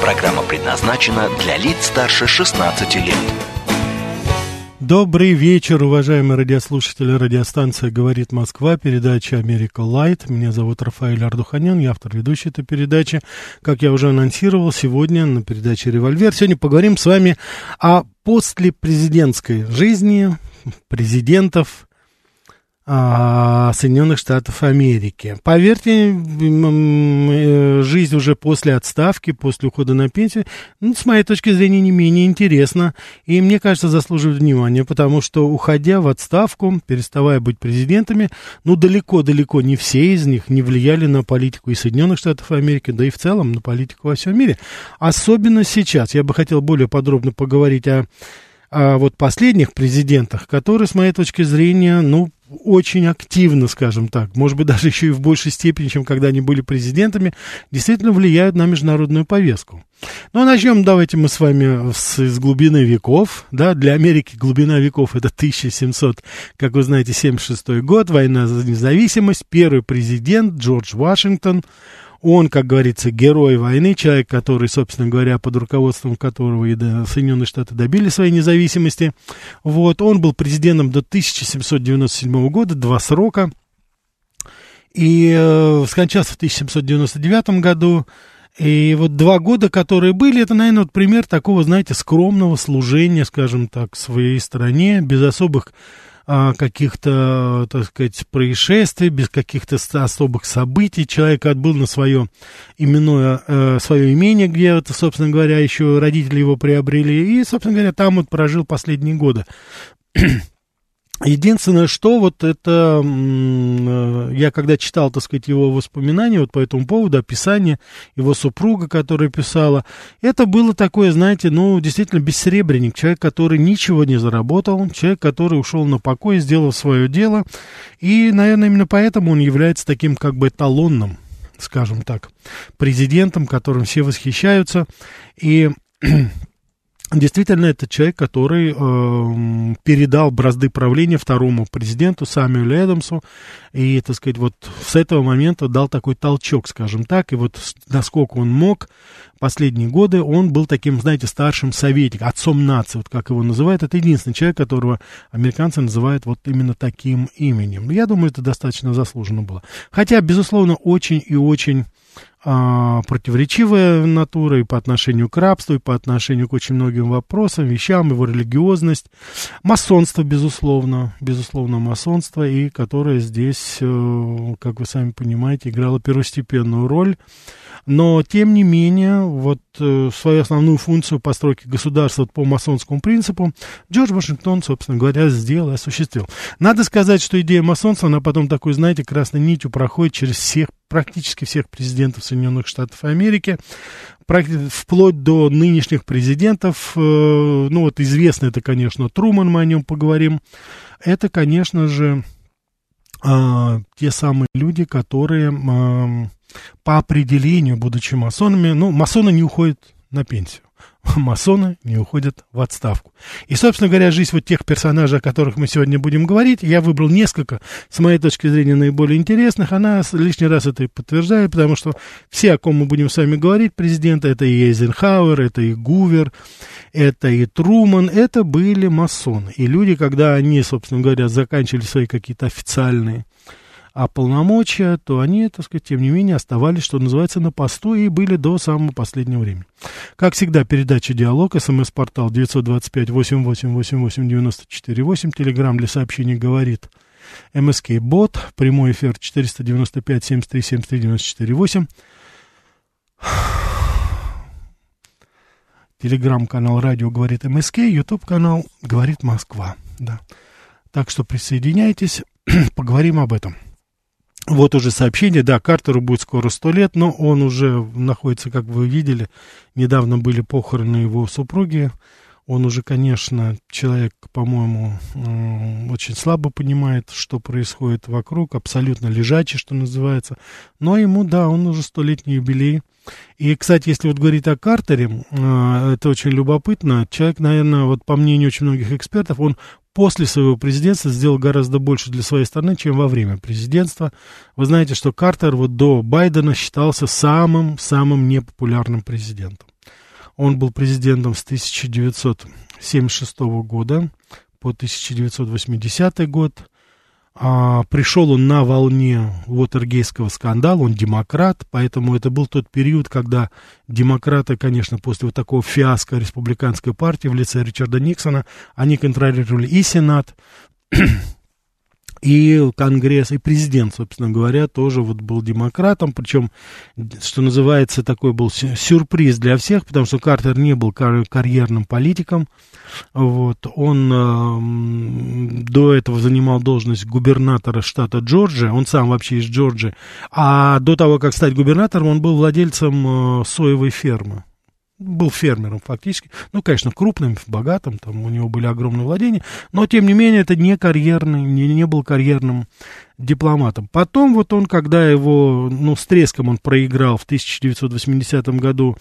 Программа предназначена для лиц старше 16 лет. Добрый вечер, уважаемые радиослушатели. Радиостанция «Говорит Москва», передача «Америка Лайт». Меня зовут Рафаэль Ардуханян, я автор ведущей этой передачи. Как я уже анонсировал, сегодня на передаче «Револьвер». Сегодня поговорим с вами о послепрезидентской жизни президентов, Соединенных Штатов Америки. Поверьте, э, жизнь уже после отставки, после ухода на пенсию, ну, с моей точки зрения, не менее интересна. И мне кажется, заслуживает внимания, потому что, уходя в отставку, переставая быть президентами, ну, далеко-далеко не все из них не влияли на политику и Соединенных Штатов Америки, да и в целом на политику во всем мире. Особенно сейчас. Я бы хотел более подробно поговорить о о вот последних президентах, которые, с моей точки зрения, ну, очень активно, скажем так, может быть, даже еще и в большей степени, чем когда они были президентами, действительно влияют на международную повестку. Ну, а начнем давайте мы с вами с, с глубины веков, да, для Америки глубина веков это 1700, как вы знаете, 76 год, война за независимость, первый президент Джордж Вашингтон, он, как говорится, герой войны, человек, который, собственно говоря, под руководством которого и Соединенные Штаты добили своей независимости. Вот, он был президентом до 1797 года, два срока. И э, скончался в 1799 году. И вот два года, которые были, это, наверное, вот пример такого, знаете, скромного служения, скажем так, своей стране, без особых каких-то, так сказать, происшествий, без каких-то особых событий. Человек отбыл на свое именное, э, свое имение, где, это, собственно говоря, еще родители его приобрели, и, собственно говоря, там вот прожил последние годы. Единственное, что вот это, э, я когда читал, так сказать, его воспоминания вот по этому поводу, описание его супруга, которая писала, это было такое, знаете, ну, действительно, бессеребренник, человек, который ничего не заработал, человек, который ушел на покой, сделал свое дело, и, наверное, именно поэтому он является таким, как бы, эталонным, скажем так, президентом, которым все восхищаются, и Действительно, это человек, который э, передал бразды правления второму президенту Самюэлю Эдамсу, и, так сказать, вот с этого момента дал такой толчок, скажем так, и вот насколько он мог, последние годы он был таким, знаете, старшим советником, отцом нации, вот как его называют, это единственный человек, которого американцы называют вот именно таким именем. Я думаю, это достаточно заслуженно было. Хотя, безусловно, очень и очень а, противоречивая натура и по отношению к рабству, и по отношению к очень многим вопросам, вещам, его религиозность, масонство, безусловно, безусловно, масонство, и которое здесь, э, как вы сами понимаете, играло первостепенную роль. Но, тем не менее, вот э, свою основную функцию постройки государства по масонскому принципу Джордж Вашингтон, собственно говоря, сделал и осуществил. Надо сказать, что идея масонства, она потом такой, знаете, красной нитью проходит через всех практически всех президентов Соединенных Штатов Америки, вплоть до нынешних президентов, э, ну вот известно это, конечно, Труман, мы о нем поговорим, это, конечно же, а, те самые люди, которые по определению, будучи масонами, ну, масоны не уходят на пенсию. масоны не уходят в отставку. И, собственно говоря, жизнь вот тех персонажей, о которых мы сегодня будем говорить, я выбрал несколько, с моей точки зрения, наиболее интересных. Она лишний раз это и подтверждает, потому что все, о ком мы будем с вами говорить, президенты, это и Эйзенхауэр, это и Гувер, это и Труман, это были масоны. И люди, когда они, собственно говоря, заканчивали свои какие-то официальные а полномочия, то они, так сказать, тем не менее оставались, что называется, на посту и были до самого последнего времени. Как всегда, передача «Диалог», смс-портал 925-8888-94-8, телеграмм для сообщений «Говорит», МСК-бот, прямой эфир 495-73-73-94-8, телеграм-канал «Радио говорит МСК», ютуб-канал «Говорит Москва». Да. Так что присоединяйтесь, поговорим об этом. Вот уже сообщение, да, Картеру будет скоро сто лет, но он уже находится, как вы видели, недавно были похороны его супруги. Он уже, конечно, человек, по-моему, очень слабо понимает, что происходит вокруг, абсолютно лежачий, что называется. Но ему, да, он уже столетний юбилей. И, кстати, если вот говорить о Картере, э, это очень любопытно. Человек, наверное, вот по мнению очень многих экспертов, он после своего президентства сделал гораздо больше для своей страны, чем во время президентства. Вы знаете, что Картер вот до Байдена считался самым-самым непопулярным президентом. Он был президентом с 1976 года по 1980 год. А, пришел он на волне Уотергейского скандала, он демократ, поэтому это был тот период, когда демократы, конечно, после вот такого фиаско республиканской партии в лице Ричарда Никсона, они контролировали и Сенат, и Конгресс, и президент, собственно говоря, тоже вот был демократом, причем, что называется, такой был сюрприз для всех, потому что Картер не был кар- карьерным политиком, вот, он э, до этого занимал должность губернатора штата Джорджия, он сам вообще из Джорджии, а до того, как стать губернатором, он был владельцем э, соевой фермы был фермером фактически, ну, конечно, крупным, богатым, там у него были огромные владения, но, тем не менее, это не карьерный, не, не был карьерным дипломатом. Потом вот он, когда его, ну, с треском он проиграл в 1980 году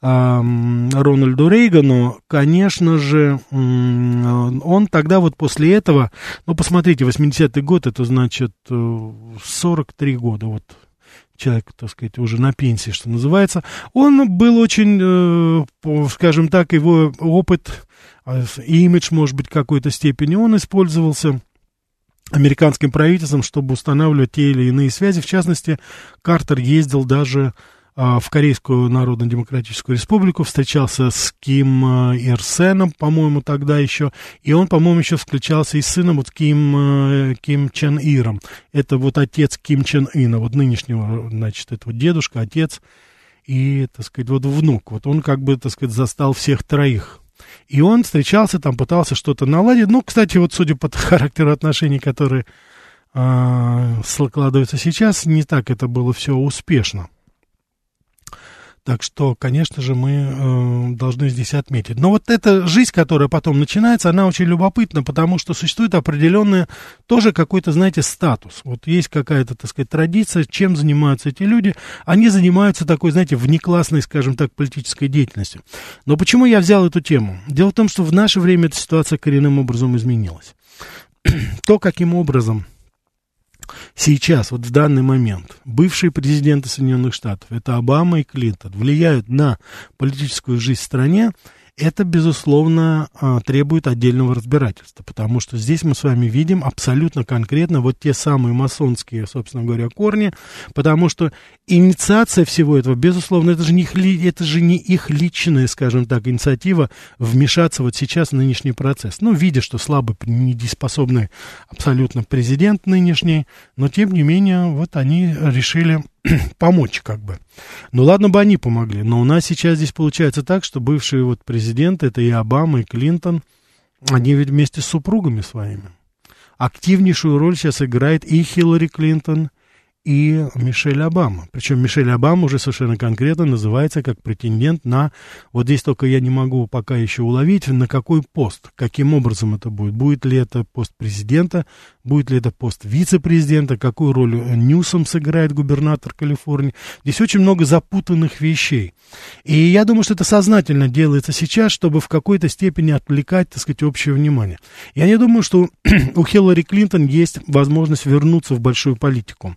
Рональду Рейгану, конечно же, он тогда вот после этого, ну, посмотрите, 80-й год, это значит 43 э, года, вот человек, так сказать, уже на пенсии, что называется, он был очень, э, скажем так, его опыт, э, имидж, может быть, в какой-то степени, он использовался американским правительством, чтобы устанавливать те или иные связи. В частности, Картер ездил даже в Корейскую Народно-Демократическую Республику, встречался с Ким а, Ир Сеном, по-моему, тогда еще, и он, по-моему, еще встречался и с сыном вот Ким, а, Ким Чен Иром. Это вот отец Ким Чен Ина, вот нынешнего, значит, это вот дедушка, отец и, так сказать, вот внук. Вот он как бы, так сказать, застал всех троих. И он встречался там, пытался что-то наладить. Ну, кстати, вот судя по характеру отношений, которые э, складываются сейчас, не так это было все успешно. Так что, конечно же, мы э, должны здесь отметить. Но вот эта жизнь, которая потом начинается, она очень любопытна, потому что существует определенный тоже какой-то, знаете, статус. Вот есть какая-то, так сказать, традиция, чем занимаются эти люди. Они занимаются такой, знаете, внеклассной, скажем так, политической деятельностью. Но почему я взял эту тему? Дело в том, что в наше время эта ситуация коренным образом изменилась. То, каким образом сейчас, вот в данный момент, бывшие президенты Соединенных Штатов, это Обама и Клинтон, влияют на политическую жизнь в стране, это, безусловно, а, требует отдельного разбирательства, потому что здесь мы с вами видим абсолютно конкретно вот те самые масонские, собственно говоря, корни, потому что инициация всего этого, безусловно, это же не их, это же не их личная, скажем так, инициатива вмешаться вот сейчас в нынешний процесс. Ну, видя, что слабый, недееспособный абсолютно президент нынешний, но, тем не менее, вот они решили помочь как бы. Ну ладно бы они помогли, но у нас сейчас здесь получается так, что бывшие вот президенты, это и Обама, и Клинтон, они ведь вместе с супругами своими. Активнейшую роль сейчас играет и Хиллари Клинтон, и Мишель Обама. Причем Мишель Обама уже совершенно конкретно называется как претендент на, вот здесь только я не могу пока еще уловить, на какой пост, каким образом это будет. Будет ли это пост президента, будет ли это пост вице-президента, какую роль Ньюсом сыграет губернатор Калифорнии. Здесь очень много запутанных вещей. И я думаю, что это сознательно делается сейчас, чтобы в какой-то степени отвлекать, так сказать, общее внимание. Я не думаю, что у Хиллари Клинтон есть возможность вернуться в большую политику.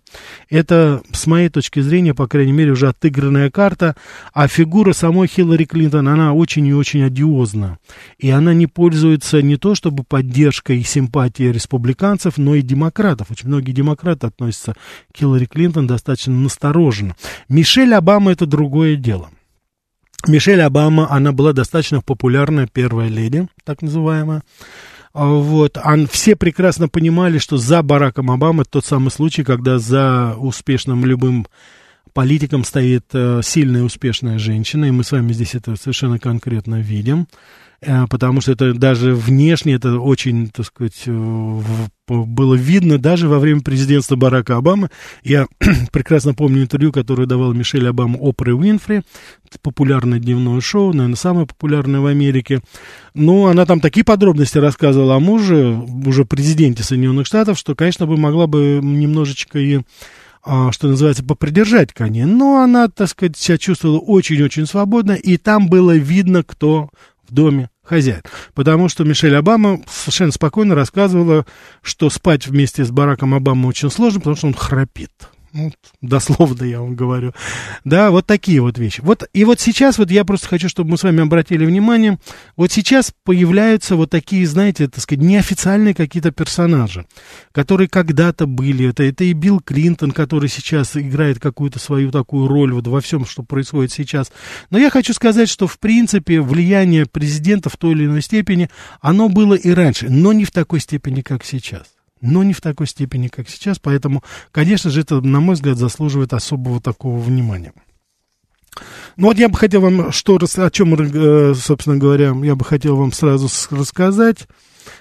Это, с моей точки зрения, по крайней мере, уже отыгранная карта, а фигура самой Хиллари Клинтон, она очень и очень одиозна. И она не пользуется не то чтобы поддержкой и симпатией республиканцев, но и демократов. Очень многие демократы относятся к Хиллари Клинтон достаточно настороженно. Мишель Обама это другое дело. Мишель Обама, она была достаточно популярная первая леди, так называемая. А, вот, а все прекрасно понимали, что за Бараком Обамой тот самый случай, когда за успешным любым политиком стоит э, сильная успешная женщина, и мы с вами здесь это совершенно конкретно видим. Э, потому что это даже внешне это очень, так сказать, э, было видно даже во время президентства Барака Обамы. Я прекрасно помню интервью, которое давал Мишель Обама Опре Уинфри, популярное дневное шоу, наверное, самое популярное в Америке. Но она там такие подробности рассказывала о муже, уже президенте Соединенных Штатов, что, конечно, бы могла бы немножечко и а, что называется, попридержать коней. Но она, так сказать, себя чувствовала очень-очень свободно, и там было видно, кто в доме хозяин. Потому что Мишель Обама совершенно спокойно рассказывала, что спать вместе с Бараком Обамой очень сложно, потому что он храпит. Ну, дословно я вам говорю. Да, вот такие вот вещи. Вот, и вот сейчас вот я просто хочу, чтобы мы с вами обратили внимание, вот сейчас появляются вот такие, знаете, так сказать, неофициальные какие-то персонажи, которые когда-то были. Это, это и Билл Клинтон, который сейчас играет какую-то свою такую роль вот во всем, что происходит сейчас. Но я хочу сказать, что в принципе влияние президента в той или иной степени, оно было и раньше, но не в такой степени, как сейчас но не в такой степени, как сейчас. Поэтому, конечно же, это, на мой взгляд, заслуживает особого такого внимания. Ну вот я бы хотел вам, что, о чем, э, собственно говоря, я бы хотел вам сразу рассказать.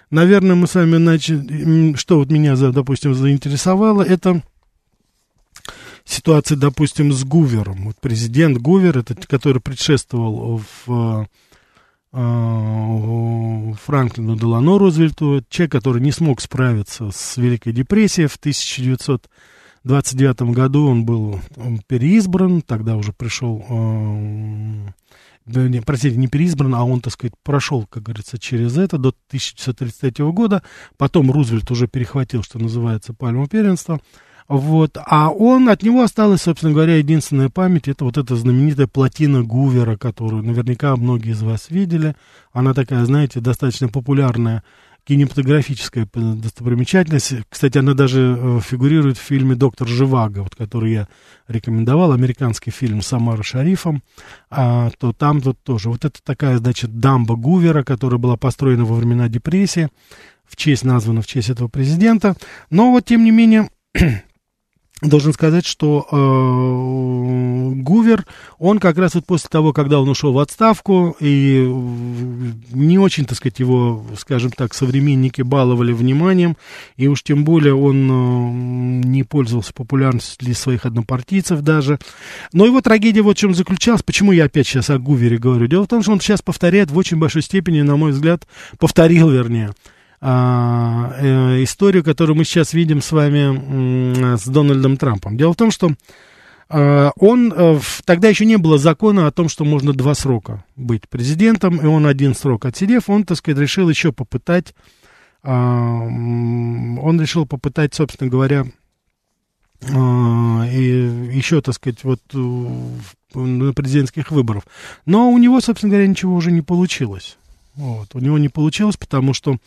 Наверное, мы с вами начали, что вот меня, допустим, заинтересовало, это ситуация, допустим, с Гувером. Вот президент Гувер, это, который предшествовал в Франклину Делано Рузвельту, человек, который не смог справиться с Великой депрессией в 1929 году, он был переизбран, тогда уже пришел, э, не, простите, не переизбран, а он, так сказать, прошел, как говорится, через это до 1933 года, потом Рузвельт уже перехватил, что называется, пальму первенства, вот. А он, от него осталась, собственно говоря, единственная память, это вот эта знаменитая плотина Гувера, которую наверняка многие из вас видели. Она такая, знаете, достаточно популярная кинематографическая достопримечательность. Кстати, она даже э, фигурирует в фильме «Доктор Живаго», вот, который я рекомендовал, американский фильм с Самара Шарифом, а, то там вот тоже. Вот это такая, значит, дамба Гувера, которая была построена во времена депрессии, в честь, названа в честь этого президента. Но вот, тем не менее, должен сказать, что э, Гувер, он как раз вот после того, когда он ушел в отставку, и не очень, так сказать, его, скажем так, современники баловали вниманием, и уж тем более он э, не пользовался популярностью для своих однопартийцев даже. Но его трагедия вот в чем заключалась, почему я опять сейчас о Гувере говорю. Дело в том, что он сейчас повторяет в очень большой степени, на мой взгляд, повторил, вернее, э, историю, которую мы сейчас видим с вами с Дональдом Трампом. Дело в том, что а, он, э, тогда еще не было закона о том, что можно два срока быть президентом, и он один срок отсидев, он, так сказать, решил еще попытать, а, он решил попытать, собственно говоря, и еще, так сказать, вот президентских выборах. Но у него, собственно говоря, ничего уже не получилось. Вот. У него не получилось, потому что а,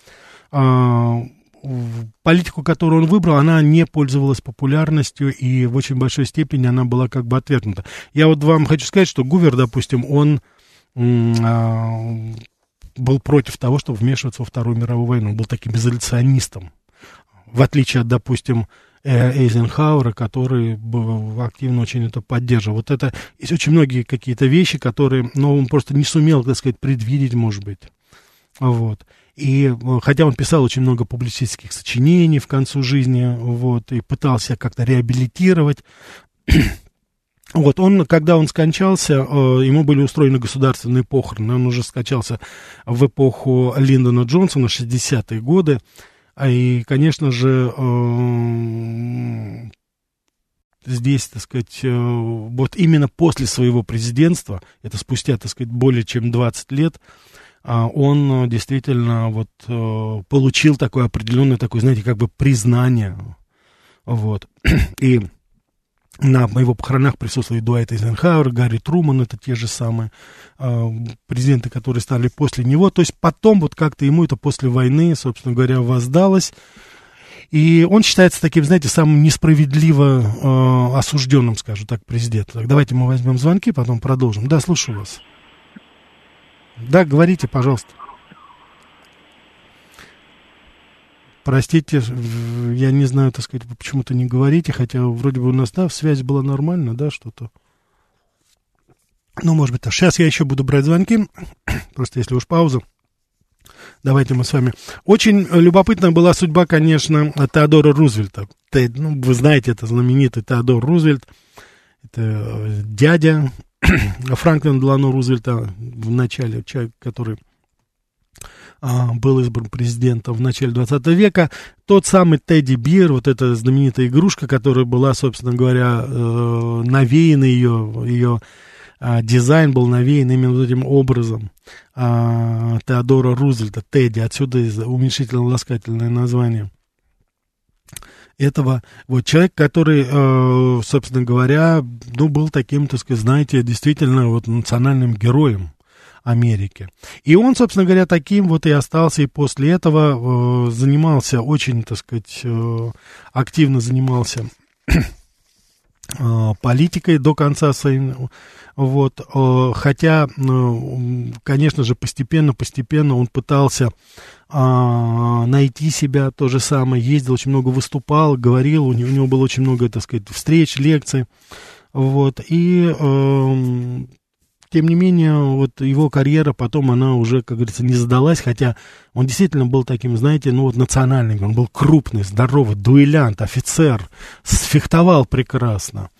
политику, которую он выбрал, она не пользовалась популярностью, и в очень большой степени она была как бы отвергнута. Я вот вам хочу сказать, что Гувер, допустим, он а, был против того, чтобы вмешиваться во Вторую мировую войну. Он был таким изоляционистом. В отличие от, допустим, э, Эйзенхауэра, который активно очень это поддерживал. Вот это есть очень многие какие-то вещи, которые, ну, он просто не сумел, так сказать, предвидеть, может быть. Вот. И э, хотя он писал очень много публицистских сочинений в концу жизни, вот, и пытался как-то реабилитировать, вот, он, когда он скончался, э, ему были устроены государственные похороны, он уже скончался в эпоху Линдона Джонсона, 60-е годы, а и, конечно же, э, здесь, так сказать, вот именно после своего президентства, это спустя, так сказать, более чем 20 лет, он э, действительно вот э, получил такое определенное, такое, знаете, как бы признание. Вот. И на его похоронах присутствовали Дуайт Эйзенхауэр, Гарри Труман, это те же самые э, президенты, которые стали после него. То есть потом вот как-то ему это после войны, собственно говоря, воздалось. И он считается таким, знаете, самым несправедливо э, осужденным, скажу так, президентом. Так, давайте мы возьмем звонки, потом продолжим. Да, слушаю вас. Да, говорите, пожалуйста. простите, я не знаю, так сказать, почему-то не говорите, хотя вроде бы у нас, да, связь была нормальная, да, что-то. Ну, может быть, так. Сейчас я еще буду брать звонки, просто если уж пауза. Давайте мы с вами. Очень любопытная была судьба, конечно, Теодора Рузвельта. Те, ну, вы знаете, это знаменитый Теодор Рузвельт. Это э, дядя Франклина Делано Рузвельта в начале, человек, который а, был избран президентом в начале 20 века. Тот самый Тедди Бир, вот эта знаменитая игрушка, которая была, собственно говоря, э, навеяна ее, ее а, дизайн был навеян именно этим образом а, Теодора Рузвельта, Тедди, отсюда уменьшительно-ласкательное название этого вот человек, который, э, собственно говоря, ну, был таким, так сказать, знаете, действительно вот национальным героем Америки. И он, собственно говоря, таким вот и остался, и после этого э, занимался очень, так сказать, э, активно занимался э, политикой до конца своей вот, э, хотя, э, конечно же, постепенно-постепенно он пытался а, найти себя, то же самое, ездил, очень много выступал, говорил, у него, было очень много, так сказать, встреч, лекций, вот, и э, тем не менее, вот его карьера потом, она уже, как говорится, не задалась, хотя он действительно был таким, знаете, ну вот национальным, он был крупный, здоровый, дуэлянт, офицер, сфехтовал прекрасно.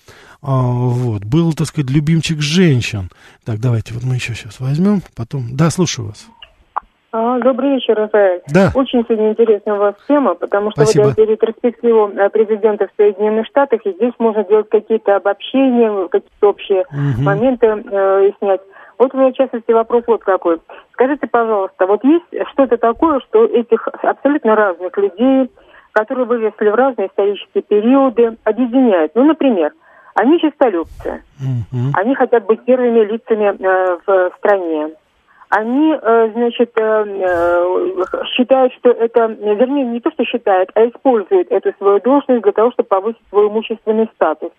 А, вот, был, так сказать, любимчик женщин. Так, давайте вот мы еще сейчас возьмем, потом... Да, слушаю вас. А, добрый вечер, Рафаэль. Да. Очень сегодня интересная у вас тема, потому что Спасибо. вы даете ретроспективу э, президента в Соединенных Штатах, и здесь можно делать какие-то обобщения, какие-то общие Мгм. моменты э, снять. Вот у меня, в частности, вопрос вот какой. Скажите, пожалуйста, вот есть что-то такое, что этих абсолютно разных людей, которые выросли в разные исторические периоды, объединяет? Ну, например, они честолюбцы, Мгм. они хотят быть первыми лицами э, в стране. Они, э, значит, э, э, считают, что это, вернее, не то, что считают, а используют эту свою должность для того, чтобы повысить свой имущественный статус.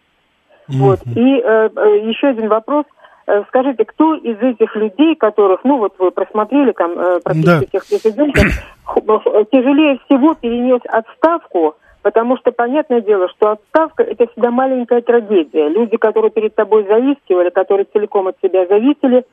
Вот. Мгм. И э, э, еще один вопрос. Э, Скажите, кто из этих людей, которых, ну вот вы просмотрели там практически Да. всех президентов, тяжелее всего перенес отставку, потому что понятное дело, что отставка это всегда маленькая трагедия. Люди, которые перед тобой зависели, которые целиком от себя зависели,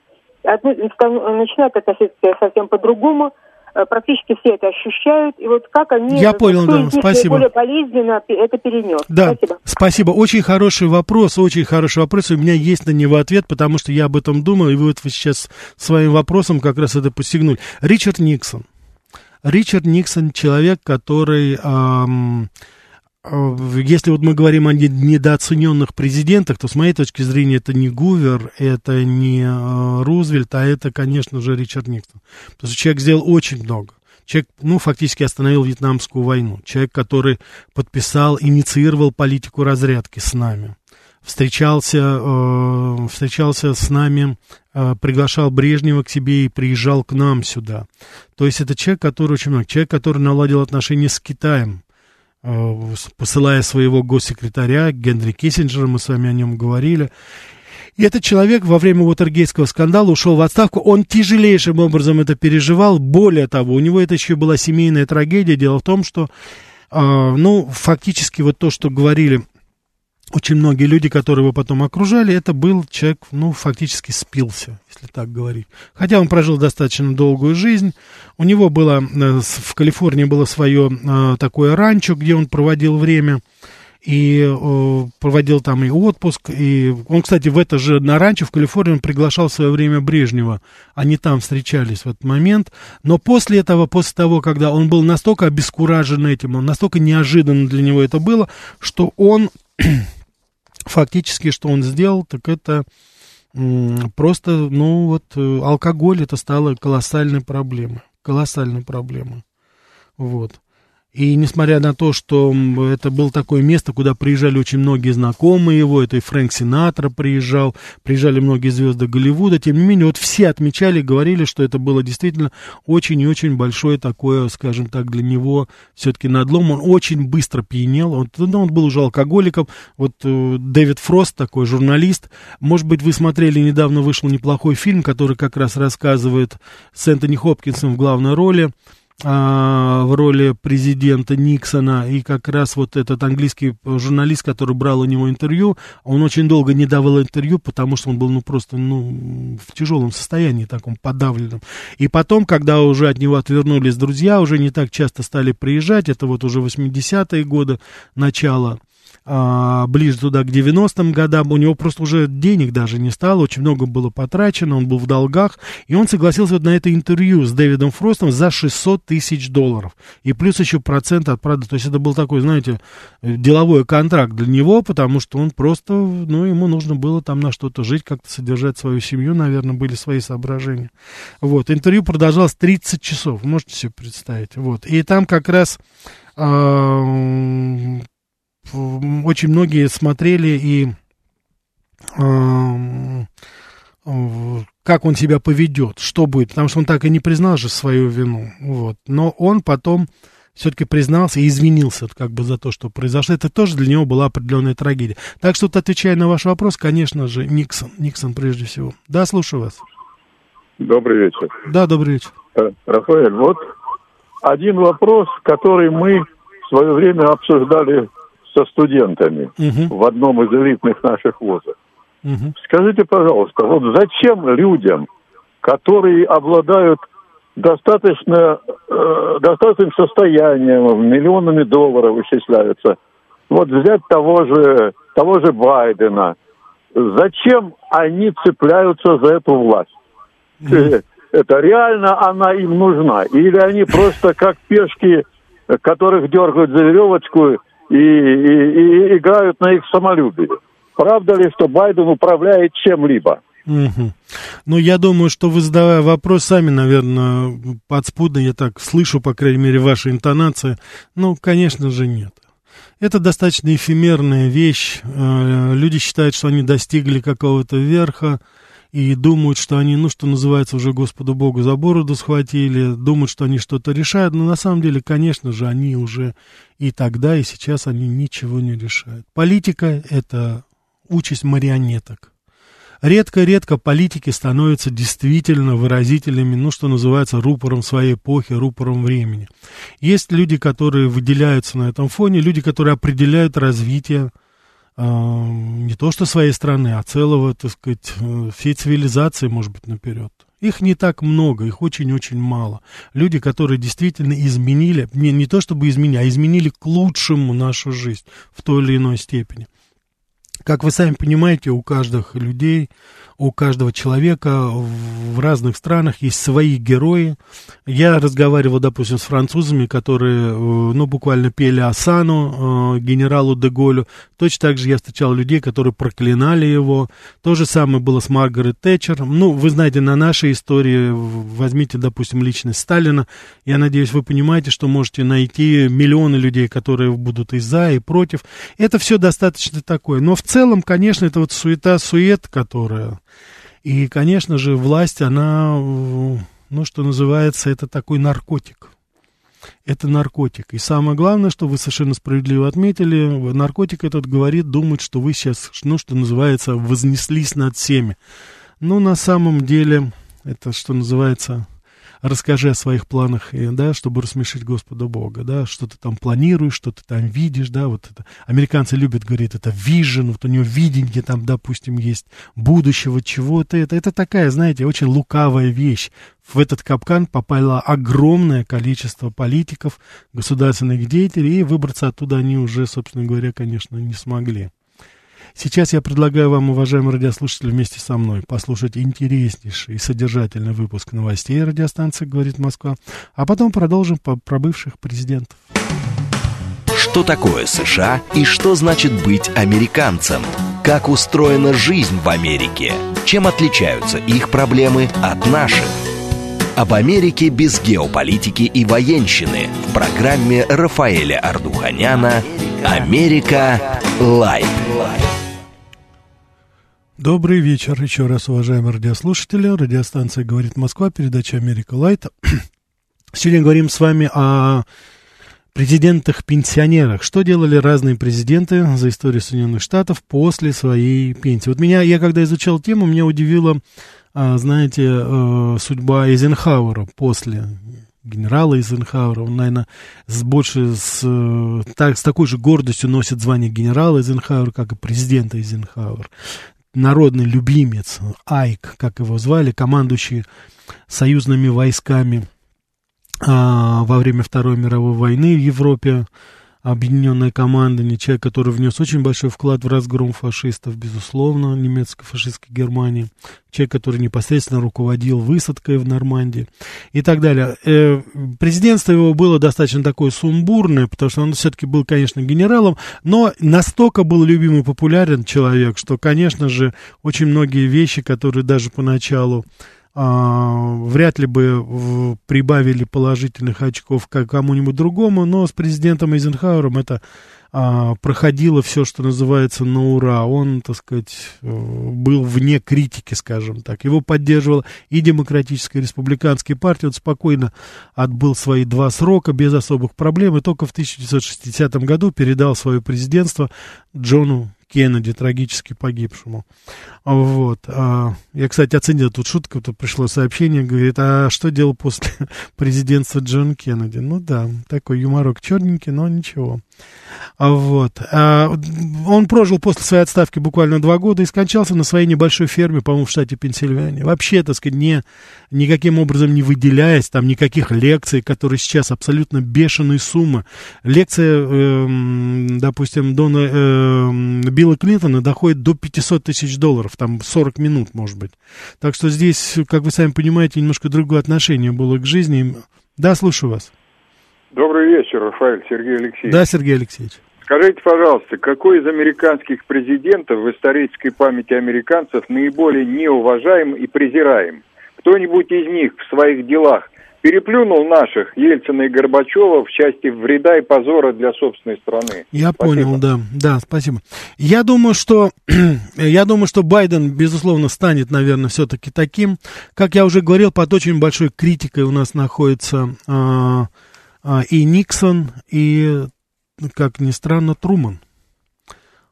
начинают относиться совсем по-другому. Э, Практически все это ощущают. И вот как они... Я понял, да, спасибо. наиболее болезненно это перенес. Да, Спасибо. спасибо. Очень хороший вопрос, очень хороший вопрос. У меня есть на него ответ, потому что я об этом думал, и вы вот вы сейчас своим вопросом как раз это постигнули. Ричард Никсон. Ричард Никсон человек, который, ам, э, если вот мы говорим о не- недооцененных президентах, то с моей точки зрения это не Гувер, это не э, Рузвельт, а это, конечно же, Ричард Никсон. Потому что человек сделал очень много. Человек, ну, фактически остановил Вьетнамскую войну. Человек, который подписал, инициировал политику разрядки с нами. Встречался, э, встречался с нами, э, приглашал Брежнева к себе и приезжал к нам сюда. То есть это человек, который очень много. Человек, который наладил отношения с Китаем, э, посылая своего госсекретаря Генри Киссинджера, мы с вами о нем говорили. И этот человек во время Уотергейского скандала ушел в отставку. Он тяжелейшим образом это переживал. Более того, у него это еще была семейная трагедия. Дело в том, что, э, ну, фактически вот то, что говорили очень многие люди, которые его потом окружали, это был человек, ну, фактически спился, если так говорить. Хотя он прожил достаточно долгую жизнь. У него было, э, в Калифорнии было свое э, такое ранчо, где он проводил время и э, проводил там и отпуск. И он, кстати, в это же на ранчо в Калифорнии он приглашал в свое время Брежнева. Они там встречались в этот момент. Но после этого, после того, когда он был настолько обескуражен этим, он настолько неожиданно для него это было, что он фактически, что он сделал, так это просто, ну вот, э, алкоголь это стало колоссальной проблемой, колоссальной проблемой, вот. И несмотря на то, что это было такое место, куда приезжали очень многие знакомые его, это и Фрэнк Синатра приезжал, приезжали многие звезды Голливуда, тем не менее, вот все отмечали, говорили, что это было действительно очень и очень большое такое, скажем так, для него все-таки надлом. Он очень быстро пьянел, он, ну, он был уже алкоголиком. Вот э, Дэвид Фрост, такой журналист, может быть, вы смотрели, недавно вышел неплохой фильм, который как раз рассказывает с Энтони Хопкинсом в главной роли, в роли президента Никсона, и как раз вот этот английский журналист, который брал у него интервью, он очень долго не давал интервью, потому что он был, ну, просто, ну, в тяжелом состоянии, таком подавленном. И потом, когда уже от него отвернулись друзья, уже не так часто стали приезжать, это вот уже 80-е годы, начало, а, ближе туда к 90-м годам, у него просто уже денег даже не стало, очень много было потрачено, он был в долгах, и он согласился вот на это интервью с Дэвидом Фростом за 600 тысяч долларов, и плюс еще процент от продажи, то есть это был такой, знаете, деловой контракт для него, потому что он просто, ну, ему нужно было там на что-то жить, как-то содержать свою семью, наверное, были свои соображения. Вот, интервью продолжалось 30 часов, можете себе представить, вот, и там как раз а, очень многие смотрели и как он себя поведет, что будет, потому что он так и не признал же свою вину, вот. Но он потом все-таки признался и извинился как бы за то, что произошло. Это тоже для него была определенная трагедия. Так что, отвечая на ваш вопрос, конечно же, Никсон, Никсон прежде всего. Да, слушаю вас. Добрый вечер. Да, добрый вечер. Э, Рафаэль, вот один вопрос, который мы в свое время обсуждали со студентами угу. в одном из элитных наших вузов. Угу. Скажите, пожалуйста, вот зачем людям, которые обладают достаточно, э, достаточным состоянием, миллионами долларов вычисляются, вот взять того же, того же Байдена, зачем они цепляются за эту власть? Mm. Это реально она им нужна? Или они просто как пешки, которых дергают за веревочку и, и, и играют на их самолюбие. Правда ли, что Байден управляет чем-либо? Угу. Ну, я думаю, что вы, задавая вопрос, сами, наверное, подспудно, я так слышу, по крайней мере, ваша интонация. Ну, конечно же, нет. Это достаточно эфемерная вещь. Э, люди считают, что они достигли какого-то верха, и думают, что они, ну, что называется, уже Господу Богу за бороду схватили, думают, что они что-то решают, но на самом деле, конечно же, они уже и тогда, и сейчас они ничего не решают. Политика — это участь марионеток. Редко-редко политики становятся действительно выразителями, ну, что называется, рупором своей эпохи, рупором времени. Есть люди, которые выделяются на этом фоне, люди, которые определяют развитие не то что своей страны, а целого, так сказать, э, всей цивилизации, может быть, наперед. Их не так много, их очень-очень мало. Люди, которые действительно изменили, не, не то чтобы изменили, а изменили к лучшему нашу жизнь в той или иной степени. Как вы сами понимаете, у каждых людей у каждого человека в разных странах есть свои герои. Я разговаривал, допустим, с французами, которые, э, ну, буквально пели Асану, э, генералу Деголю. Точно так же я встречал людей, которые проклинали его. То же самое было с Маргарет Тэтчер. Ну, вы знаете, на нашей истории, возьмите, допустим, личность Сталина. Я надеюсь, вы понимаете, что можете найти миллионы людей, которые будут и за, и против. Это все достаточно такое. Но в целом, конечно, это вот суета-сует, которая и, конечно же, власть, она, ну, что называется, это такой наркотик. Это наркотик. И самое главное, что вы совершенно справедливо отметили, наркотик этот говорит, думает, что вы сейчас, ну, что называется, вознеслись над всеми. Но на самом деле, это, что называется, расскажи о своих планах, да, чтобы рассмешить Господа Бога, да, что ты там планируешь, что ты там видишь, да, вот это. Американцы любят говорить, это vision, вот у него видение там, допустим, есть будущего чего-то, это, это такая, знаете, очень лукавая вещь. В этот капкан попало огромное количество политиков, государственных деятелей, и выбраться оттуда они уже, собственно говоря, конечно, не смогли. Сейчас я предлагаю вам, уважаемые радиослушатели, вместе со мной послушать интереснейший и содержательный выпуск новостей радиостанции «Говорит Москва», а потом продолжим по про бывших президентов. Что такое США и что значит быть американцем? Как устроена жизнь в Америке? Чем отличаются их проблемы от наших? Об Америке без геополитики и военщины в программе Рафаэля Ардуханяна «Америка. Light». Добрый вечер еще раз, уважаемые радиослушатели. Радиостанция «Говорит Москва», передача «Америка Light». Сегодня говорим с вами о президентах-пенсионерах. Что делали разные президенты за историю Соединенных Штатов после своей пенсии? Вот меня, я когда изучал тему, меня удивила, а, знаете, э, судьба Эйзенхауэра после генерала Эйзенхауэра. Он, наверное, с больше с, так, с такой же гордостью носит звание генерала Эйзенхауэра, как и президента Эйзенхауэр. Народный любимец, Айк, как его звали, командующий союзными войсками а, во время Второй мировой войны в Европе объединенное командование, человек, который внес очень большой вклад в разгром фашистов, безусловно, немецко-фашистской Германии, человек, который непосредственно руководил высадкой в Нормандии и так далее. Э, президентство его было достаточно такое сумбурное, потому что он все-таки был, конечно, генералом, но настолько был любим и популярен человек, что, конечно же, очень многие вещи, которые даже поначалу вряд ли бы прибавили положительных очков как кому-нибудь другому, но с президентом Эйзенхауэром это а, проходило все, что называется, на ура. Он, так сказать, э, был вне критики, скажем так. Его поддерживала и демократическая, и республиканская партия. Он спокойно отбыл свои два срока без особых проблем, и только в 1960 году передал свое президентство Джону Кеннеди, трагически погибшему. Вот. А, я, кстати, оценил тут шутку, тут пришло сообщение, говорит, а что делал после президентства Джон Кеннеди? Ну да, такой юморок черненький, но ничего. Вот. А, он прожил после своей отставки буквально два года и скончался на своей небольшой ферме, по-моему, в штате Пенсильвания. Вообще, так сказать, не, никаким образом не выделяясь, там никаких лекций, которые сейчас абсолютно бешеные суммы. Лекция, э, допустим, Дона, э, Билла Клинтона доходит до 500 тысяч долларов, там 40 минут, может быть. Так что здесь, как вы сами понимаете, немножко другое отношение было к жизни. Да, слушаю вас. Добрый вечер, Рафаэль, Сергей Алексеевич. Да, Сергей Алексеевич. Скажите, пожалуйста, какой из американских президентов в исторической памяти американцев наиболее неуважаем и презираем? Кто-нибудь из них в своих делах переплюнул наших, Ельцина и Горбачева, в части вреда и позора для собственной страны. Я спасибо. понял, да, да, спасибо. Я думаю, что я думаю, что Байден, безусловно, станет, наверное, все-таки таким. Как я уже говорил, под очень большой критикой у нас находится э, и Никсон, и, как ни странно, Труман.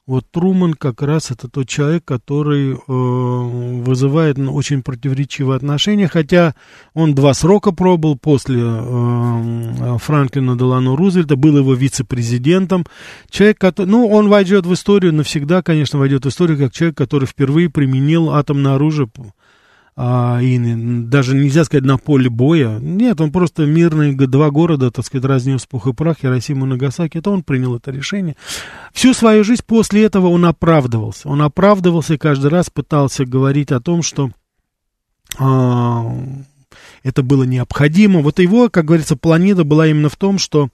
Вот Труман как раз это тот человек, который э, вызывает ну, очень противоречивые отношения, хотя он два срока пробыл после э, Франклина Делано Рузвельта, был его вице-президентом. Человек, который, ну, он войдет в историю навсегда, конечно, войдет в историю как человек, который впервые применил атомное оружие а, и даже нельзя сказать на поле боя. Нет, он просто мирные два города, так сказать, разнес пух и прах, Хиросиму и Нагасаки. Это он принял это решение. Всю свою жизнь после этого он оправдывался. Он оправдывался и каждый раз пытался говорить о том, что а, это было необходимо. Вот его, как говорится, планета была именно в том, что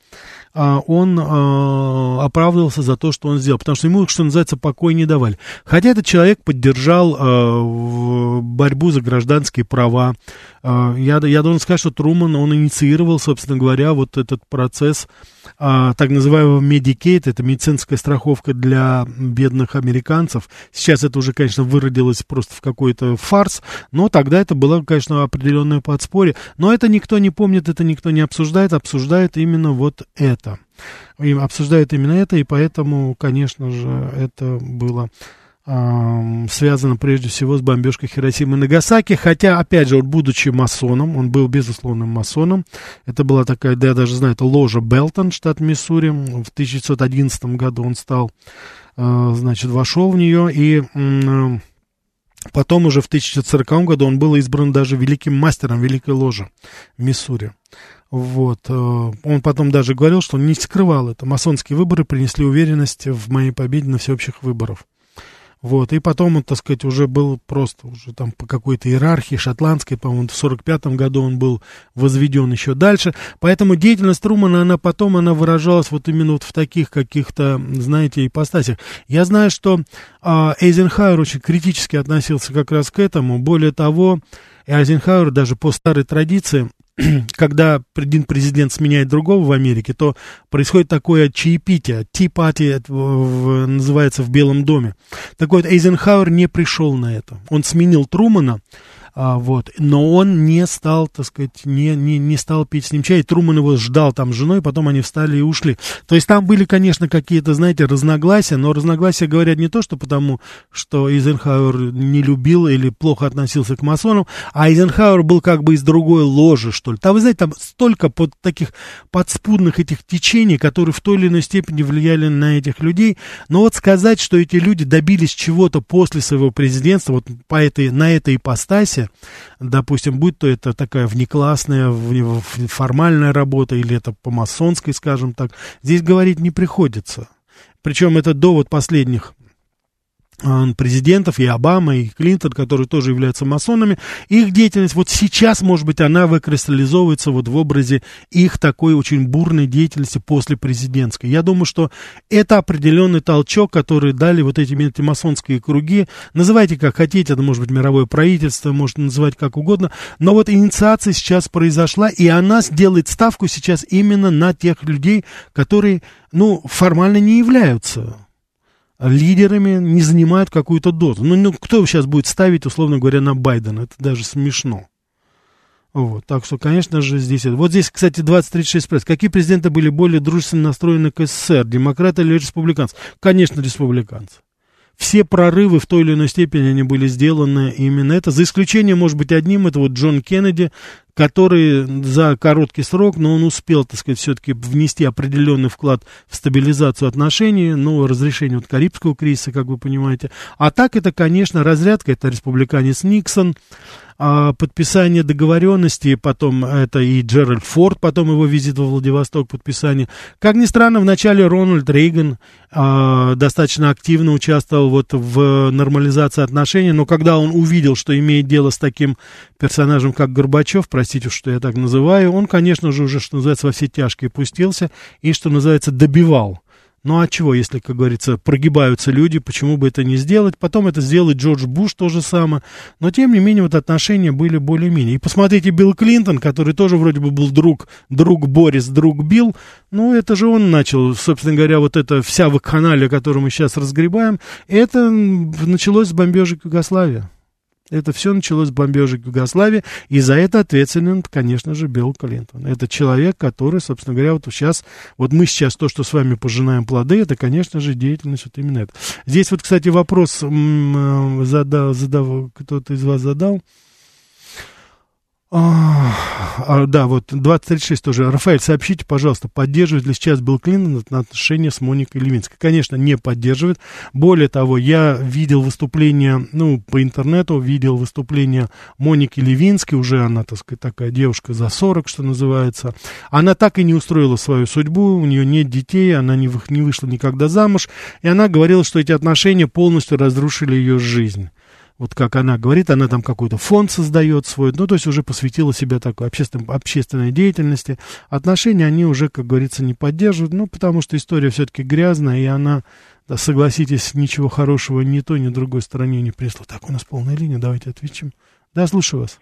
он а, оправдывался за то, что он сделал, потому что ему, что называется, покой не давали. Хотя этот человек поддержал а, борьбу за гражданские права. Я, я должен сказать, что Труман, он инициировал, собственно говоря, вот этот процесс так называемого Medicaid, это медицинская страховка для бедных американцев. Сейчас это уже, конечно, выродилось просто в какой-то фарс, но тогда это было, конечно, определенное подспорье. Но это никто не помнит, это никто не обсуждает, обсуждает именно вот это. И обсуждают именно это, и поэтому, конечно же, это было связано прежде всего с бомбежкой Хиросимы и Нагасаки, хотя, опять же, он, будучи масоном, он был безусловным масоном, это была такая, да, я даже знаю, это ложа Белтон, штат Миссури, в 1911 году он стал, э, значит, вошел в нее, и потом уже в 1940 году он был избран даже великим мастером Великой Ложи в Миссури. Вот. Э, он потом даже говорил, что он не скрывал это. Масонские выборы принесли уверенность в моей победе на всеобщих выборах. Вот, и потом он, так сказать, уже был просто уже там по какой-то иерархии шотландской, по-моему, в 45-м году он был возведен еще дальше. Поэтому деятельность Трумана, она потом, она выражалась вот именно вот в таких каких-то, знаете, ипостасях. Я знаю, что э, Эйзенхауэр очень критически относился как раз к этому. Более того, Эйзенхауэр даже по старой традиции когда один президент сменяет другого в Америке, то происходит такое чаепитие, ти-пати называется в Белом доме. Так вот, Эйзенхауэр не пришел на это. Он сменил Трумана, А, вот. Но он не стал, так сказать, не, не, не стал пить с ним чай. Труман его ждал там с женой, потом они встали и ушли. То есть там были, конечно, какие-то, знаете, разногласия, но разногласия говорят не то, что потому, что Эйзенхауэр не любил или плохо относился к масонам, а Эйзенхауэр был как бы из другой ложи, что ли. Там, вы знаете, там столько под таких подспудных этих течений, которые в той или иной степени влияли на этих людей. Но вот сказать, что эти люди добились чего-то после своего президентства, вот по этой, на этой ипостаси, допустим, будь то это такая внеклассная, формальная работа, или это по масонской, скажем так, здесь говорить не приходится. Причем это довод последних президентов, и Обама, и Клинтон, которые тоже являются масонами, их деятельность вот сейчас, может быть, она выкристаллизовывается вот в образе их такой очень бурной деятельности после президентской. Я думаю, что это определенный толчок, который дали вот эти, эти масонские круги. Называйте как хотите, это может быть мировое правительство, можно называть как угодно, но вот инициация сейчас произошла, и она сделает ставку сейчас именно на тех людей, которые, ну, формально не являются лидерами, не занимают какую-то доту. Ну, ну, кто сейчас будет ставить, условно говоря, на Байдена? Это даже смешно. Вот, так что, конечно же, здесь... Вот здесь, кстати, 2036 пресс. Какие президенты были более дружественно настроены к СССР? Демократы или республиканцы? Конечно, республиканцы. Все прорывы в той или иной степени они были сделаны именно это. За исключением, может быть, одним, это вот Джон Кеннеди, который за короткий срок, но он успел, так сказать, все-таки внести определенный вклад в стабилизацию отношений, ну, разрешение вот Карибского кризиса, как вы понимаете. А так это, конечно, разрядка, это республиканец Никсон, а, подписание договоренности, потом это и Джеральд Форд, потом его визит во Владивосток, подписание. Как ни странно, вначале Рональд Рейган а, достаточно активно участвовал вот в нормализации отношений, но когда он увидел, что имеет дело с таким персонажем, как Горбачев, простите, что я так называю, он, конечно же, уже, что называется, во все тяжкие пустился и, что называется, добивал ну а чего, если, как говорится, прогибаются люди, почему бы это не сделать? Потом это сделает Джордж Буш то же самое. Но, тем не менее, вот отношения были более-менее. И посмотрите, Билл Клинтон, который тоже вроде бы был друг, друг Борис, друг Билл, ну это же он начал, собственно говоря, вот эта вся вакханалия, которую мы сейчас разгребаем, это началось с бомбежек Югославии. Это все началось с бомбежек Югославии, и за это ответственен, конечно же, Билл Клинтон. Это человек, который, собственно говоря, вот сейчас, вот мы сейчас то, что с вами пожинаем плоды, это, конечно же, деятельность вот именно это. Здесь вот, кстати, вопрос э, задал, задал кто-то из вас задал. А, да, вот 2036 тоже. Рафаэль, сообщите, пожалуйста, поддерживает ли сейчас Билл Клинтон отношения с Моникой Левинской? Конечно, не поддерживает. Более того, я видел выступление, ну, по интернету, видел выступление Моники Левинской, уже она, так сказать, такая девушка за 40, что называется. Она так и не устроила свою судьбу, у нее нет детей, она не, не вышла никогда замуж, и она говорила, что эти отношения полностью разрушили ее жизнь вот как она говорит, она там какой-то фонд создает свой, ну, то есть уже посвятила себя такой обществен, общественной деятельности. Отношения они уже, как говорится, не поддерживают, ну, потому что история все-таки грязная, и она, да, согласитесь, ничего хорошего ни той, ни другой стороне не принесла. Так, у нас полная линия, давайте отвечим. Да, слушаю вас.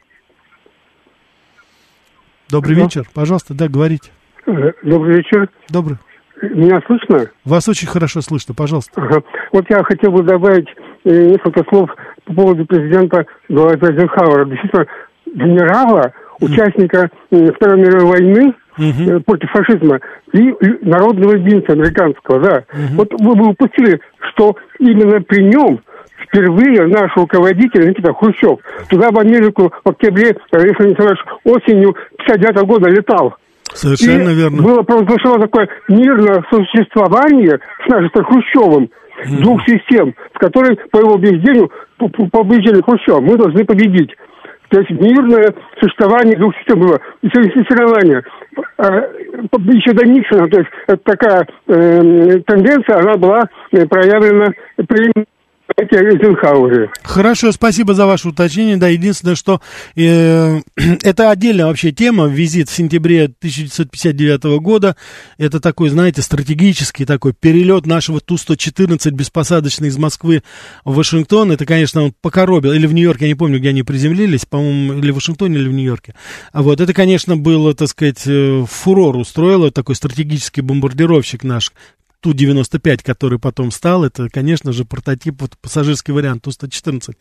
Добрый Алло. вечер, пожалуйста, да, говорите. Э, добрый вечер. Добрый. Меня слышно? Вас очень хорошо слышно, пожалуйста. Ага. Вот я хотел бы добавить э, несколько слов по поводу президента Дуайта Эйзенхауэра. Действительно, генерала, участника Второй мировой войны uh против фашизма и народного единства американского, да. uh Вот вы бы упустили, что именно при нем впервые наш руководитель Никита Хрущев туда в Америку в октябре, если не ошибаюсь, осенью 59 года летал. Совершенно и верно. Было провозглашено такое мирное существование с нашим Хрущевым mm. двух систем, с которой, по его убеждению, победили Хрущев. Мы должны победить. То есть мирное существование двух систем было, и соревнования. А, еще до Никсона, то есть это такая э, тенденция, она была э, проявлена при Хорошо, спасибо за ваше уточнение. Да, единственное, что э, это отдельная вообще тема. Визит в сентябре 1959 года. Это такой, знаете, стратегический такой перелет нашего Ту-114 беспосадочный из Москвы в Вашингтон. Это, конечно, он покоробил. Или в Нью-Йорке, я не помню, где они приземлились. По-моему, или в Вашингтоне, или в Нью-Йорке. А вот это, конечно, было, так сказать, э, фурор устроило. Такой стратегический бомбардировщик наш Ту-95, который потом стал, это, конечно же, прототип, вот, пассажирский вариант Ту-114.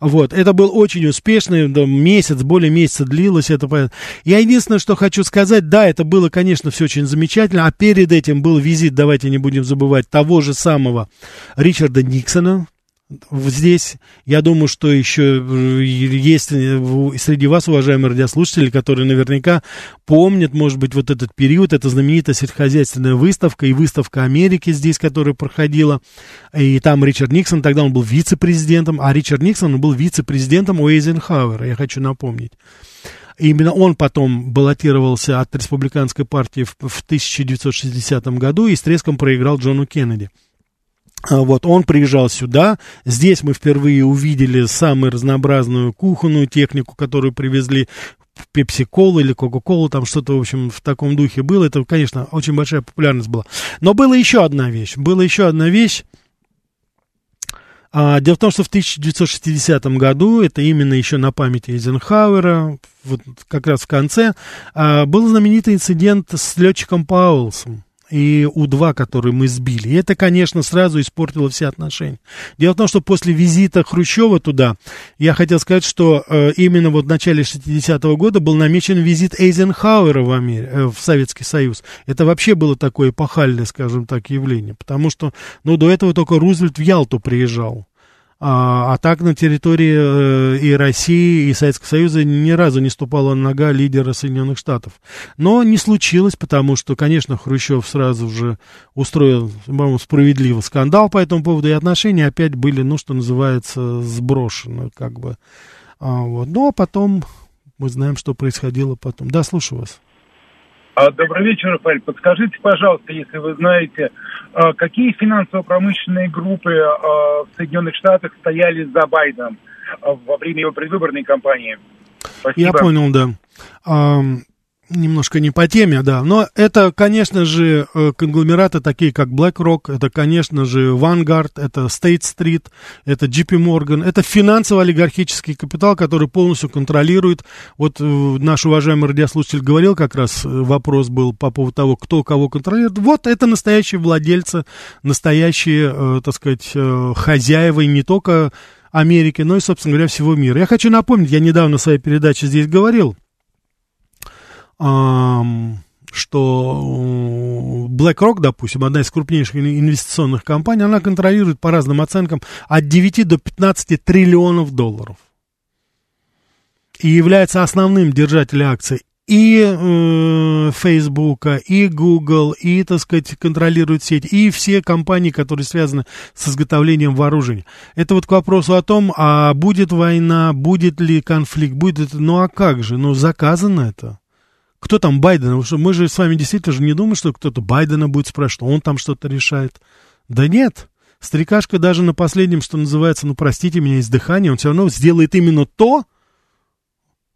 Вот, это был очень успешный, да, месяц, более месяца длилось это. Я единственное, что хочу сказать, да, это было, конечно, все очень замечательно, а перед этим был визит, давайте не будем забывать, того же самого Ричарда Никсона, здесь, я думаю, что еще э, есть э, среди вас, уважаемые радиослушатели, которые наверняка помнят, может быть, вот этот период, это знаменитая сельскохозяйственная выставка и выставка Америки здесь, которая проходила, и там Ричард Никсон, тогда он был вице-президентом, а Ричард Никсон был вице-президентом у Эйзенхауэра, я хочу напомнить. Именно он потом баллотировался от республиканской партии в, в 1960 году и с треском проиграл Джону Кеннеди. А, вот, он приезжал сюда, здесь мы впервые увидели самую разнообразную кухонную технику, которую привезли пепси-колу или кока-колу, там что-то, в общем, в таком духе было. Это, конечно, очень большая популярность была. Но была еще одна вещь. Была еще одна вещь. А, дело в том, что в 1960 году, это именно еще на памяти Эйзенхауэра, вот как раз в конце, а, был знаменитый инцидент с летчиком Пауэлсом и У-2, который мы сбили. И это, конечно, сразу испортило все отношения. Дело в том, что после визита Хрущева туда, я хотел сказать, что э, именно вот в начале 60-го года был намечен визит Эйзенхауэра в, Амер... э, в Советский Союз. Это вообще было такое эпохальное, скажем так, явление, потому что, ну, до этого только Рузвельт в Ялту приезжал. А, а так на территории э, и России, и Советского Союза ни разу не ступала нога лидера Соединенных Штатов. Но не случилось, потому что, конечно, Хрущев сразу же устроил, по-моему, справедливо скандал по этому поводу, и отношения опять были, ну, что называется, сброшены, как бы. А, вот. Ну, а потом мы знаем, что происходило потом. Да, слушаю вас. А, добрый вечер, Рафаэль. Подскажите, пожалуйста, если вы знаете, а, какие финансово-промышленные группы а, в Соединенных Штатах стояли за Байденом во время его предвыборной кампании? Спасибо. Я понял, да немножко не по теме, да. Но это, конечно же, э, конгломераты такие, как BlackRock, это, конечно же, Vanguard, это State Street, это JP Morgan, это финансово-олигархический капитал, который полностью контролирует. Вот э, наш уважаемый радиослушатель говорил, как раз э, вопрос был по поводу того, кто кого контролирует. Вот это настоящие владельцы, настоящие, так сказать, хозяева и не только Америки, но и, собственно говоря, всего мира. Я хочу напомнить, я недавно в своей передаче здесь говорил, что BlackRock, допустим, одна из крупнейших инвестиционных компаний, она контролирует по разным оценкам от 9 до 15 триллионов долларов. И является основным держателем акций и э, Facebook, и Google, и, так сказать, контролирует сеть, и все компании, которые связаны с изготовлением вооружений. Это вот к вопросу о том, а будет война, будет ли конфликт, будет, ну а как же, ну заказано это кто там Байдена? Мы же с вами действительно же не думаем, что кто-то Байдена будет спрашивать, он там что-то решает. Да нет. Старикашка даже на последнем, что называется, ну, простите меня, издыхание, он все равно сделает именно то,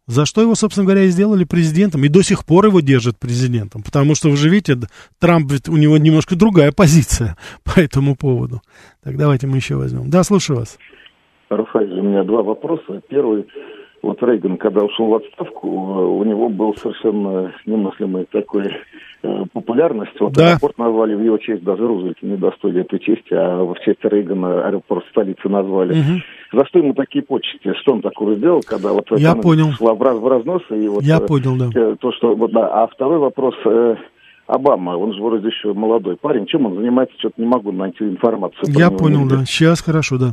за что его, собственно говоря, и сделали президентом. И до сих пор его держат президентом. Потому что, вы же видите, Трамп, у него немножко другая позиция по этому поводу. Так, давайте мы еще возьмем. Да, слушаю вас. Рафаэль, у меня два вопроса. Первый вот Рейган, когда ушел в отставку, у него был совершенно немыслимый такой э, популярность. Вот да. аэропорт назвали в его честь, даже Рузвельт не достоили этой чести, а в честь Рейгана аэропорт столицы назвали. Угу. За что ему такие почести? Что он такого сделал, когда вот Я понял. шла в, раз, в разнос? И вот, Я э, понял, да. Э, то, что, вот, да. А второй вопрос... Э, Обама, он же вроде еще молодой парень. Чем он занимается, что-то не могу найти информацию. Я понял, да. Сейчас хорошо, да.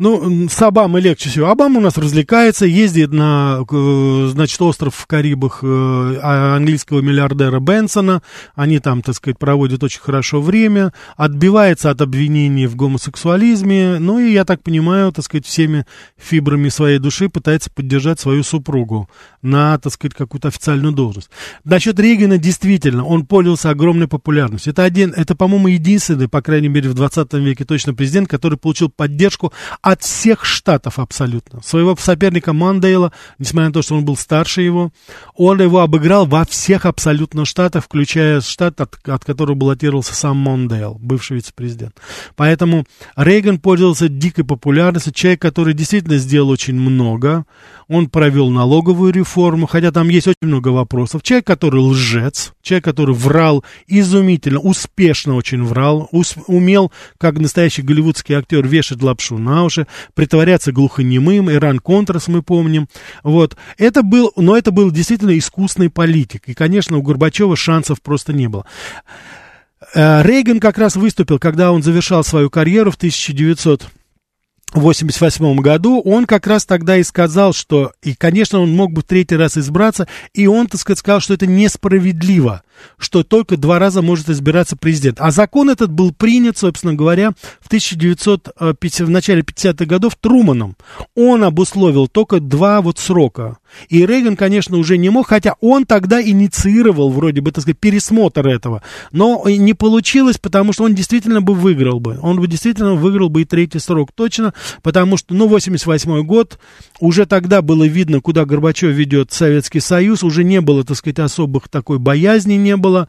Ну, с Обамой легче всего. Обама у нас развлекается, ездит на, значит, остров в Карибах э, а, английского миллиардера Бенсона. Они там, так сказать, проводят очень хорошо время. Отбивается от обвинений в гомосексуализме. Ну, и, я так понимаю, так сказать, всеми фибрами своей души пытается поддержать свою супругу на, так сказать, какую-то официальную должность. Насчет Рейгана, действительно, он пользовался огромной популярностью. Это один, это, по-моему, единственный, по крайней мере, в 20 веке точно президент, который получил поддержку от всех штатов абсолютно. Своего соперника Мандейла, несмотря на то, что он был старше его, он его обыграл во всех абсолютно штатах, включая штат, от, от которого баллотировался сам Мандейл, бывший вице-президент. Поэтому Рейган пользовался дикой популярностью, человек, который действительно сделал очень много, он провел налоговую реформу, хотя там есть очень много вопросов. Человек, который лжец, человек, который врал изумительно, успешно очень врал, ус, умел, как настоящий голливудский актер, вешать лапшу на уши, притворяться глухонемым, Иран-Контрас мы помним. Вот. Это был, но это был действительно искусный политик. И, конечно, у Горбачева шансов просто не было. Э, Рейган как раз выступил, когда он завершал свою карьеру в 1900 в 1988 году, он как раз тогда и сказал, что, и, конечно, он мог бы в третий раз избраться, и он, так сказать, сказал, что это несправедливо, что только два раза может избираться президент. А закон этот был принят, собственно говоря, в 1950, в начале 50-х годов Труманом. Он обусловил только два вот срока. И Рейган, конечно, уже не мог, хотя он тогда инициировал, вроде бы, так сказать, пересмотр этого. Но не получилось, потому что он действительно бы выиграл бы. Он бы действительно выиграл бы и третий срок точно, потому что, ну, 88 год, уже тогда было видно, куда Горбачев ведет Советский Союз, уже не было, так сказать, особых такой боязни не было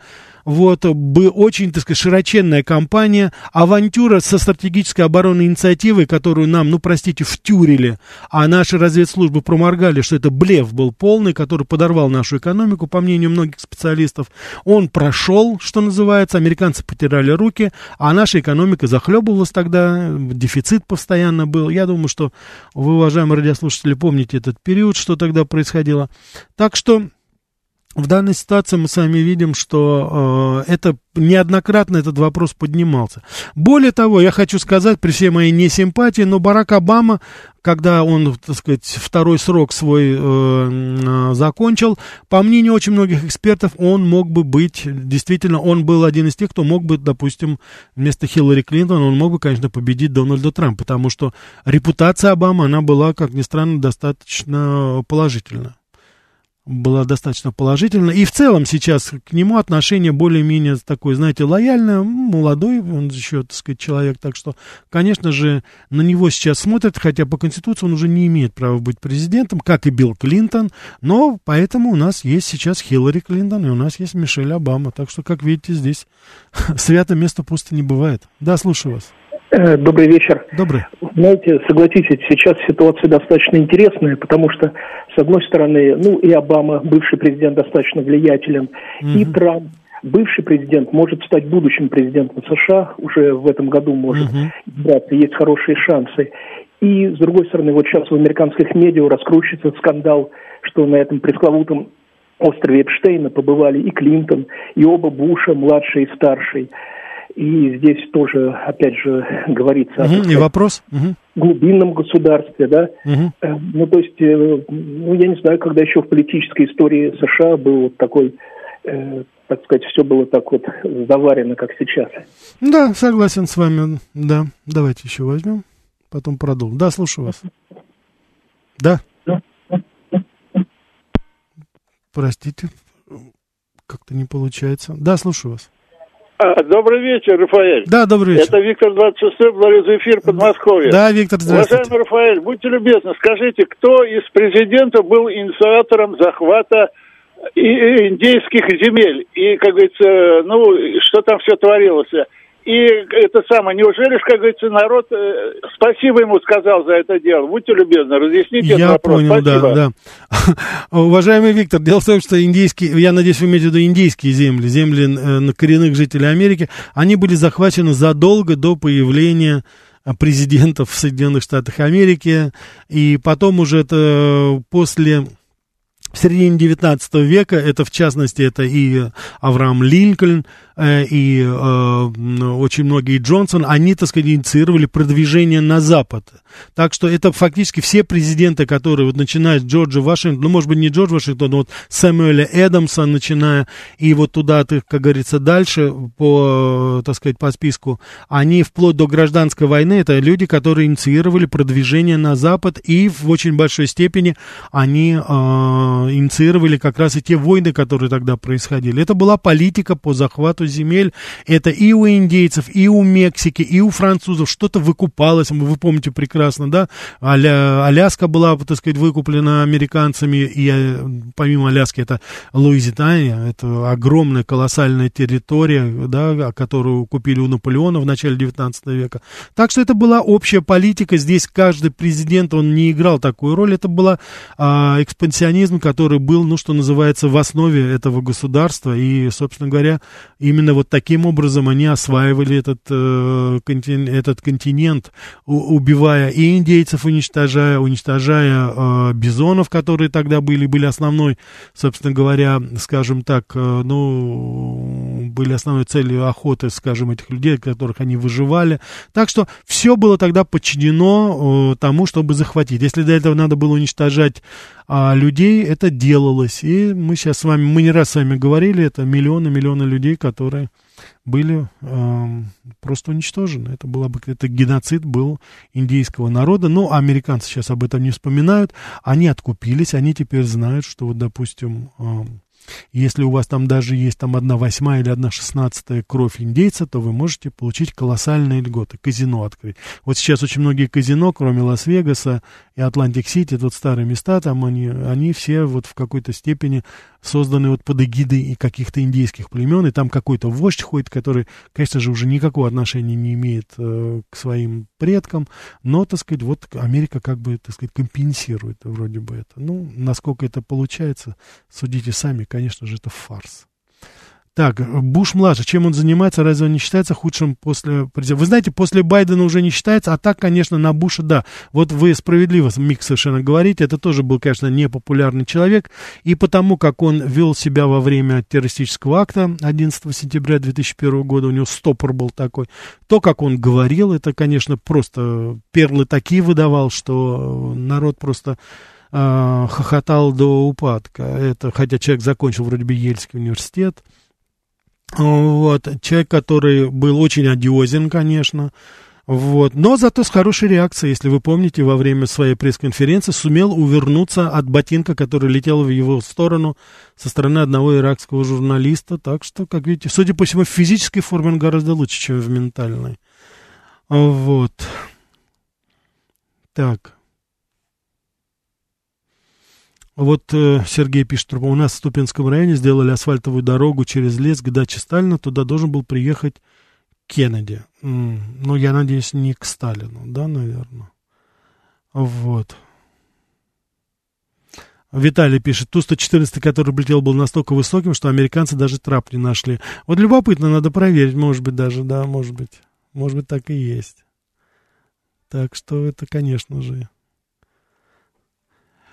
вот, бы очень, так сказать, широченная кампания, авантюра со стратегической оборонной инициативой, которую нам, ну, простите, втюрили, а наши разведслужбы проморгали, что это блеф был полный, который подорвал нашу экономику, по мнению многих специалистов. Он прошел, что называется, американцы потеряли руки, а наша экономика захлебывалась тогда, дефицит постоянно был. Я думаю, что вы, уважаемые радиослушатели, помните этот период, что тогда происходило. Так что в данной ситуации мы с вами видим, что э, это неоднократно этот вопрос поднимался. Более того, я хочу сказать, при всей моей несимпатии, но Барак Обама, когда он, так сказать, второй срок свой э, э, закончил, по мнению очень многих экспертов, он мог бы быть, действительно, он был один из тех, кто мог бы, допустим, вместо Хиллари Клинтон, он мог бы, конечно, победить Дональда Трампа, потому что репутация Обамы, она была, как ни странно, достаточно положительна была достаточно положительна. И в целом сейчас к нему отношение более-менее такое, знаете, лояльное, молодой, он еще, так сказать, человек. Так что, конечно же, на него сейчас смотрят, хотя по Конституции он уже не имеет права быть президентом, как и Билл Клинтон. Но поэтому у нас есть сейчас Хиллари Клинтон, и у нас есть Мишель Обама. Так что, как видите, здесь свято место пусто не бывает. Да, слушаю вас. Э, добрый вечер. Добрый. Знаете, согласитесь, сейчас ситуация достаточно интересная, потому что, с одной стороны, ну и Обама, бывший президент, достаточно влиятелен, угу. и Трамп, бывший президент, может стать будущим президентом США, уже в этом году может угу. есть хорошие шансы. И, с другой стороны, вот сейчас в американских медиа раскручивается скандал, что на этом пресловутом острове Эпштейна побывали и Клинтон, и оба Буша, младший и старший. И здесь тоже, опять же, говорится угу, о и вопрос? Угу. глубинном государстве, да. Угу. Ну, то есть, э, ну, я не знаю, когда еще в политической истории США был вот такой э, так сказать, все было так вот заварено, как сейчас. Да, согласен с вами. Да, давайте еще возьмем, потом продолжим. Да, слушаю вас. Да. Простите, как-то не получается. Да, слушаю вас. А, добрый вечер, Рафаэль. Да, добрый вечер. Это Виктор 26 благодарю за эфир Подмосковье. Да, Виктор, здравствуйте. Уважаемый Рафаэль, будьте любезны, скажите, кто из президентов был инициатором захвата индейских земель? И, как говорится, ну, что там все творилось? И это самое, неужели, как говорится, народ э, спасибо ему сказал за это дело? Будьте любезны, разъясните я этот вопрос. Понял, спасибо. да, да. Уважаемый Виктор, дело в том, что индейские, я надеюсь, вы имеете в виду индейские земли, земли э, коренных жителей Америки, они были захвачены задолго до появления президентов в Соединенных Штатах Америки, и потом уже это после в середине 19 века, это в частности, это и Авраам Линкольн, Э, и э, очень многие Джонсон, они, так сказать, инициировали продвижение на Запад. Так что это фактически все президенты, которые, вот начиная с Джорджа Вашингтона, ну, может быть, не Джордж Вашингтон, но вот Сэмюэля Эдамса, начиная, и вот туда, как говорится, дальше по, так сказать, по списку, они вплоть до гражданской войны, это люди, которые инициировали продвижение на Запад, и в очень большой степени они э, инициировали как раз и те войны, которые тогда происходили. Это была политика по захвату земель. Это и у индейцев, и у Мексики, и у французов что-то выкупалось. Вы помните прекрасно, да? Аля, Аляска была, так сказать, выкуплена американцами, и э, помимо Аляски это Луизитания, это огромная колоссальная территория, да, которую купили у Наполеона в начале 19 века. Так что это была общая политика. Здесь каждый президент, он не играл такую роль. Это была а, экспансионизм, который был, ну, что называется, в основе этого государства. И, собственно говоря, именно вот таким образом они осваивали этот, э, континент, этот континент, убивая и индейцев, уничтожая, уничтожая э, бизонов, которые тогда были, были основной, собственно говоря, скажем так, э, ну, были основной целью охоты, скажем, этих людей, которых они выживали. Так что все было тогда подчинено э, тому, чтобы захватить. Если до этого надо было уничтожать а людей это делалось. И мы сейчас с вами, мы не раз с вами говорили, это миллионы-миллионы людей, которые были э, просто уничтожены. Это была бы это геноцид был индейского народа. Но американцы сейчас об этом не вспоминают. Они откупились, они теперь знают, что вот, допустим, э, если у вас там даже есть там одна восьмая или одна шестнадцатая кровь индейца, то вы можете получить колоссальные льготы, казино открыть. Вот сейчас очень многие казино, кроме Лас-Вегаса и Атлантик-Сити, тут старые места, там они, они все вот в какой-то степени созданы вот под эгидой каких-то индейских племен, и там какой-то вождь ходит, который, конечно же, уже никакого отношения не имеет э, к своим предкам, но, так сказать, вот Америка как бы, так сказать, компенсирует вроде бы это. Ну, насколько это получается, судите сами, конечно же, это фарс. Так, Буш-младший, чем он занимается, разве он не считается худшим после? Вы знаете, после Байдена уже не считается, а так, конечно, на Буша, да. Вот вы справедливо, Мик, совершенно говорите, это тоже был, конечно, непопулярный человек, и потому, как он вел себя во время террористического акта 11 сентября 2001 года, у него стопор был такой, то, как он говорил, это, конечно, просто перлы такие выдавал, что народ просто э, хохотал до упадка. Это, хотя человек закончил вроде бы Ельский университет, вот, человек, который был очень одиозен, конечно, вот. Но зато с хорошей реакцией, если вы помните, во время своей пресс-конференции сумел увернуться от ботинка, который летел в его сторону со стороны одного иракского журналиста. Так что, как видите, судя по всему, в физической форме он гораздо лучше, чем в ментальной. Вот. Так. Вот э, Сергей пишет, у нас в Ступинском районе сделали асфальтовую дорогу через лес к даче Сталина, туда должен был приехать Кеннеди. Ну, я надеюсь, не к Сталину, да, наверное. Вот. Виталий пишет, Ту-114, который полетел, был настолько высоким, что американцы даже трап не нашли. Вот любопытно, надо проверить, может быть, даже, да, может быть. Может быть, так и есть. Так что это, конечно же...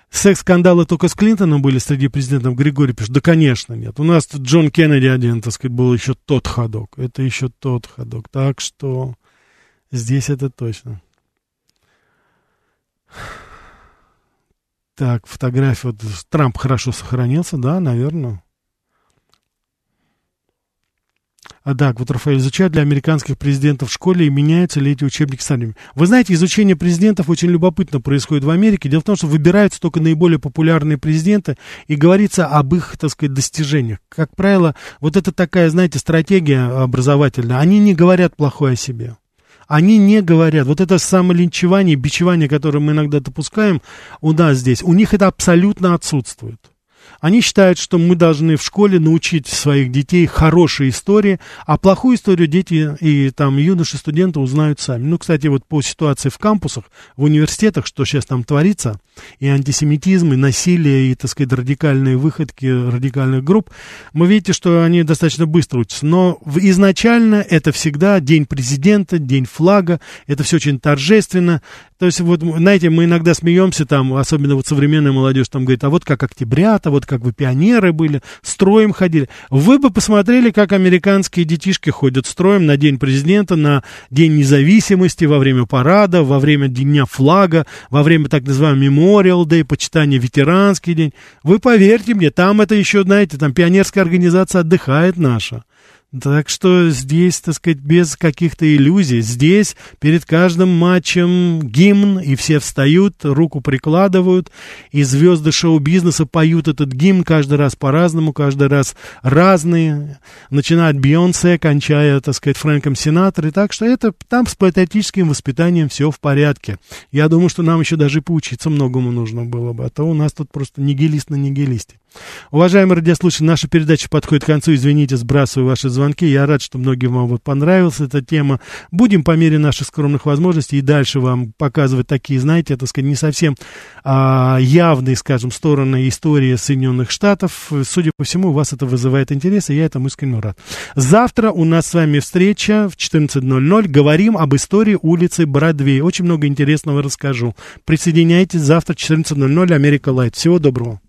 Секс-скандалы только с Клинтоном были среди президентов. Григорий пишет, да, конечно, нет. У нас Джон Кеннеди один, так сказать, был еще тот ходок. Это еще тот ходок. Так что здесь это точно. Так, фотография. Вот Трамп хорошо сохранился, да, наверное. А так, вот Рафаэль изучают для американских президентов в школе и меняются ли эти учебники сами. Вы знаете, изучение президентов очень любопытно происходит в Америке. Дело в том, что выбираются только наиболее популярные президенты и говорится об их, так сказать, достижениях. Как правило, вот это такая, знаете, стратегия образовательная. Они не говорят плохое о себе они не говорят. Вот это самолинчевание, бичевание, которое мы иногда допускаем у нас здесь, у них это абсолютно отсутствует. Они считают, что мы должны в школе научить своих детей хорошей истории, а плохую историю дети и там юноши, студенты узнают сами. Ну, кстати, вот по ситуации в кампусах, в университетах, что сейчас там творится, и антисемитизм, и насилие, и, так сказать, радикальные выходки радикальных групп, мы видите, что они достаточно быстро учатся. Но изначально это всегда день президента, день флага, это все очень торжественно. То есть, вот, знаете, мы иногда смеемся там, особенно вот современная молодежь там говорит, а вот как октябрята, вот как вы пионеры были, строем ходили. Вы бы посмотрели, как американские детишки ходят строем на День президента, на День независимости, во время парада, во время Дня флага, во время так называемого Memorial Day, почитания ветеранский день. Вы поверьте мне, там это еще, знаете, там пионерская организация отдыхает наша. Так что здесь, так сказать, без каких-то иллюзий. Здесь перед каждым матчем гимн, и все встают, руку прикладывают, и звезды шоу-бизнеса поют этот гимн каждый раз по-разному, каждый раз разные, начиная от Бейонсе, кончая, так сказать, Фрэнком Синатрой. Так что это там с патриотическим воспитанием все в порядке. Я думаю, что нам еще даже поучиться многому нужно было бы, а то у нас тут просто нигилист на нигилисте. Уважаемые радиослушатели, наша передача подходит к концу. Извините, сбрасываю ваши звонки. Я рад, что многим вам понравилась эта тема. Будем по мере наших скромных возможностей и дальше вам показывать такие, знаете, так сказать, не совсем а, явные, скажем, стороны истории Соединенных Штатов. Судя по всему, у вас это вызывает интерес, и я этому искренне рад. Завтра у нас с вами встреча в 14.00. Говорим об истории улицы Бродвей. Очень много интересного расскажу. Присоединяйтесь завтра в 14.00 Америка Лайт. Всего доброго.